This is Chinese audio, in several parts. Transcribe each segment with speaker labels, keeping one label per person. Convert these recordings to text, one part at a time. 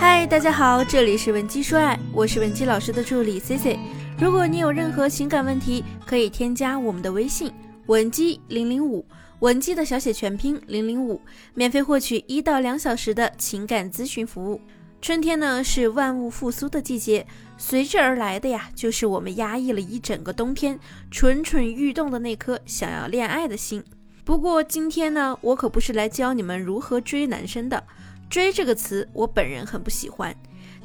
Speaker 1: 嗨，大家好，这里是文姬说爱，我是文姬老师的助理 C C。如果你有任何情感问题，可以添加我们的微信文姬零零五，文姬的小写全拼零零五，免费获取一到两小时的情感咨询服务。春天呢是万物复苏的季节，随之而来的呀，就是我们压抑了一整个冬天，蠢蠢欲动的那颗想要恋爱的心。不过今天呢，我可不是来教你们如何追男生的。追这个词，我本人很不喜欢。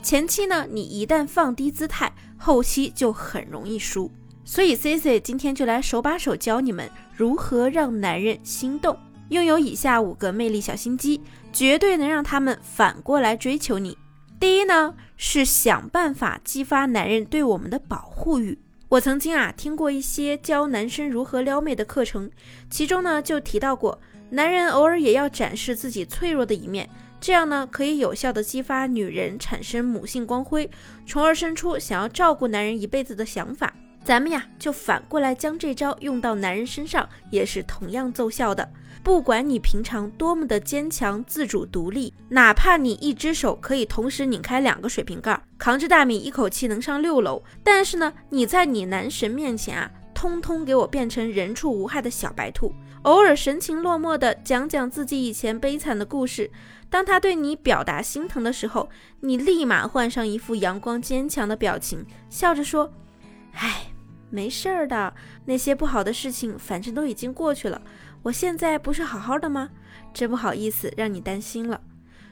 Speaker 1: 前期呢，你一旦放低姿态，后期就很容易输。所以 C C 今天就来手把手教你们如何让男人心动，拥有以下五个魅力小心机，绝对能让他们反过来追求你。第一呢，是想办法激发男人对我们的保护欲。我曾经啊听过一些教男生如何撩妹的课程，其中呢就提到过，男人偶尔也要展示自己脆弱的一面。这样呢，可以有效的激发女人产生母性光辉，从而生出想要照顾男人一辈子的想法。咱们呀，就反过来将这招用到男人身上，也是同样奏效的。不管你平常多么的坚强、自主、独立，哪怕你一只手可以同时拧开两个水瓶盖，扛着大米一口气能上六楼，但是呢，你在你男神面前啊，通通给我变成人畜无害的小白兔，偶尔神情落寞的讲讲自己以前悲惨的故事。当他对你表达心疼的时候，你立马换上一副阳光坚强的表情，笑着说：“哎，没事儿的，那些不好的事情反正都已经过去了。我现在不是好好的吗？真不好意思让你担心了。”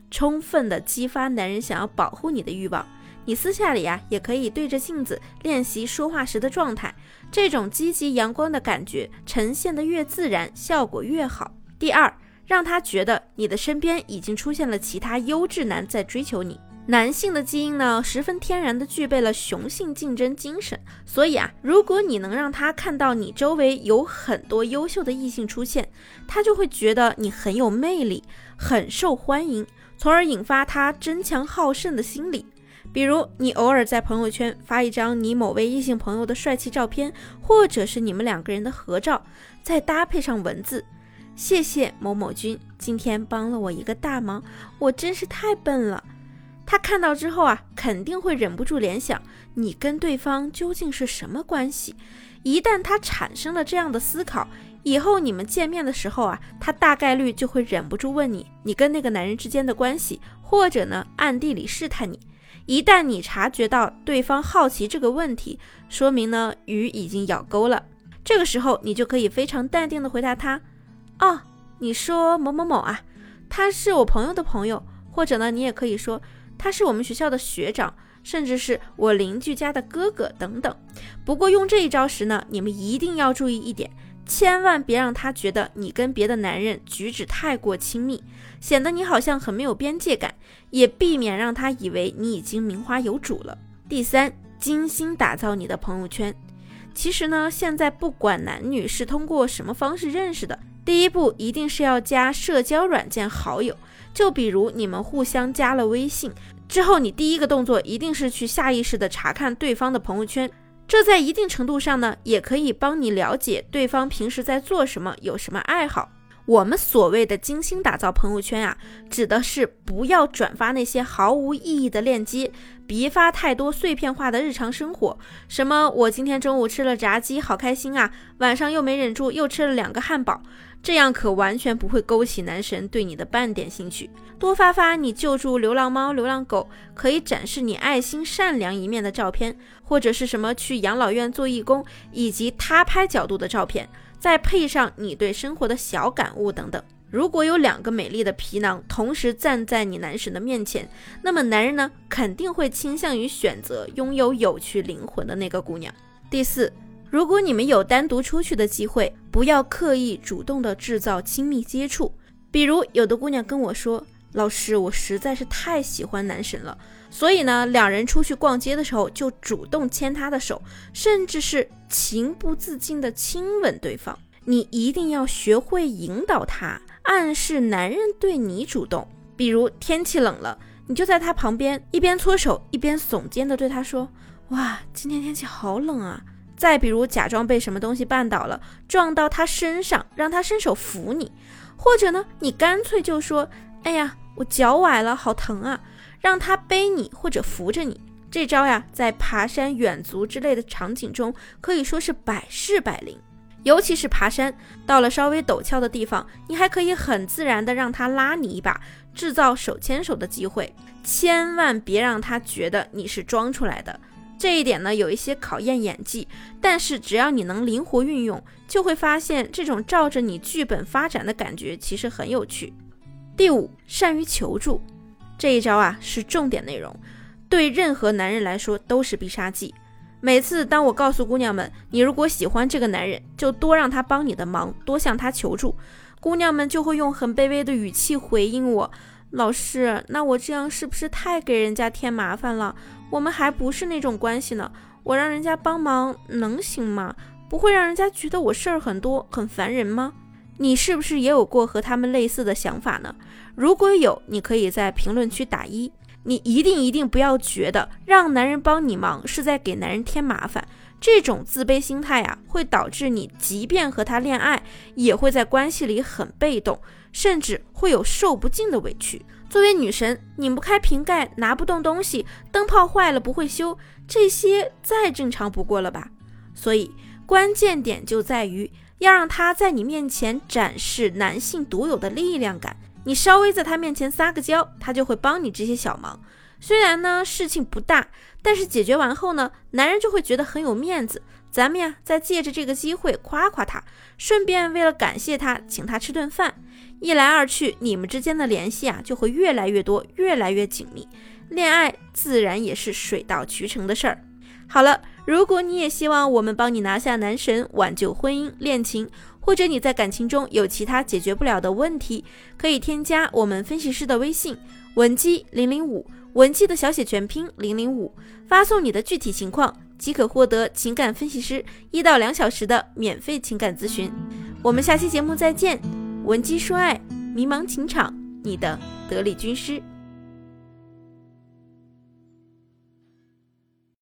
Speaker 1: 充分的激发男人想要保护你的欲望。你私下里呀，也可以对着镜子练习说话时的状态，这种积极阳光的感觉呈现的越自然，效果越好。第二。让他觉得你的身边已经出现了其他优质男在追求你。男性的基因呢，十分天然的具备了雄性竞争精神，所以啊，如果你能让他看到你周围有很多优秀的异性出现，他就会觉得你很有魅力，很受欢迎，从而引发他争强好胜的心理。比如，你偶尔在朋友圈发一张你某位异性朋友的帅气照片，或者是你们两个人的合照，再搭配上文字。谢谢某某君，今天帮了我一个大忙，我真是太笨了。他看到之后啊，肯定会忍不住联想，你跟对方究竟是什么关系？一旦他产生了这样的思考，以后你们见面的时候啊，他大概率就会忍不住问你，你跟那个男人之间的关系，或者呢，暗地里试探你。一旦你察觉到对方好奇这个问题，说明呢，鱼已经咬钩了。这个时候，你就可以非常淡定的回答他。哦，你说某某某啊，他是我朋友的朋友，或者呢，你也可以说他是我们学校的学长，甚至是我邻居家的哥哥等等。不过用这一招时呢，你们一定要注意一点，千万别让他觉得你跟别的男人举止太过亲密，显得你好像很没有边界感，也避免让他以为你已经名花有主了。第三，精心打造你的朋友圈。其实呢，现在不管男女是通过什么方式认识的。第一步一定是要加社交软件好友，就比如你们互相加了微信之后，你第一个动作一定是去下意识的查看对方的朋友圈，这在一定程度上呢，也可以帮你了解对方平时在做什么，有什么爱好。我们所谓的精心打造朋友圈啊，指的是不要转发那些毫无意义的链接，别发太多碎片化的日常生活，什么我今天中午吃了炸鸡，好开心啊，晚上又没忍住又吃了两个汉堡。这样可完全不会勾起男神对你的半点兴趣。多发发你救助流浪猫、流浪狗，可以展示你爱心善良一面的照片，或者是什么去养老院做义工以及他拍角度的照片，再配上你对生活的小感悟等等。如果有两个美丽的皮囊同时站在你男神的面前，那么男人呢肯定会倾向于选择拥有有趣灵魂的那个姑娘。第四。如果你们有单独出去的机会，不要刻意主动的制造亲密接触。比如，有的姑娘跟我说：“老师，我实在是太喜欢男神了，所以呢，两人出去逛街的时候就主动牵他的手，甚至是情不自禁的亲吻对方。你一定要学会引导他，暗示男人对你主动。比如天气冷了，你就在他旁边一边搓手一边耸肩的对他说：‘哇，今天天气好冷啊。’再比如，假装被什么东西绊倒了，撞到他身上，让他伸手扶你；或者呢，你干脆就说：“哎呀，我脚崴了，好疼啊！”让他背你或者扶着你。这招呀，在爬山、远足之类的场景中可以说是百试百灵。尤其是爬山，到了稍微陡峭的地方，你还可以很自然的让他拉你一把，制造手牵手的机会。千万别让他觉得你是装出来的。这一点呢，有一些考验演技，但是只要你能灵活运用，就会发现这种照着你剧本发展的感觉其实很有趣。第五，善于求助，这一招啊是重点内容，对任何男人来说都是必杀技。每次当我告诉姑娘们，你如果喜欢这个男人，就多让他帮你的忙，多向他求助，姑娘们就会用很卑微的语气回应我。老师，那我这样是不是太给人家添麻烦了？我们还不是那种关系呢，我让人家帮忙能行吗？不会让人家觉得我事儿很多很烦人吗？你是不是也有过和他们类似的想法呢？如果有，你可以在评论区打一。你一定一定不要觉得让男人帮你忙是在给男人添麻烦。这种自卑心态啊，会导致你即便和他恋爱，也会在关系里很被动，甚至会有受不尽的委屈。作为女神，拧不开瓶盖，拿不动东西，灯泡坏了不会修，这些再正常不过了吧？所以关键点就在于要让他在你面前展示男性独有的力量感。你稍微在他面前撒个娇，他就会帮你这些小忙。虽然呢事情不大，但是解决完后呢，男人就会觉得很有面子。咱们呀，再借着这个机会夸夸他，顺便为了感谢他，请他吃顿饭。一来二去，你们之间的联系啊，就会越来越多，越来越紧密。恋爱自然也是水到渠成的事儿。好了，如果你也希望我们帮你拿下男神，挽救婚姻恋情，或者你在感情中有其他解决不了的问题，可以添加我们分析师的微信文姬零零五。文姬的小写全拼零零五，发送你的具体情况，即可获得情感分析师一到两小时的免费情感咨询。我们下期节目再见，文姬说爱，迷茫情场，你的得力军师。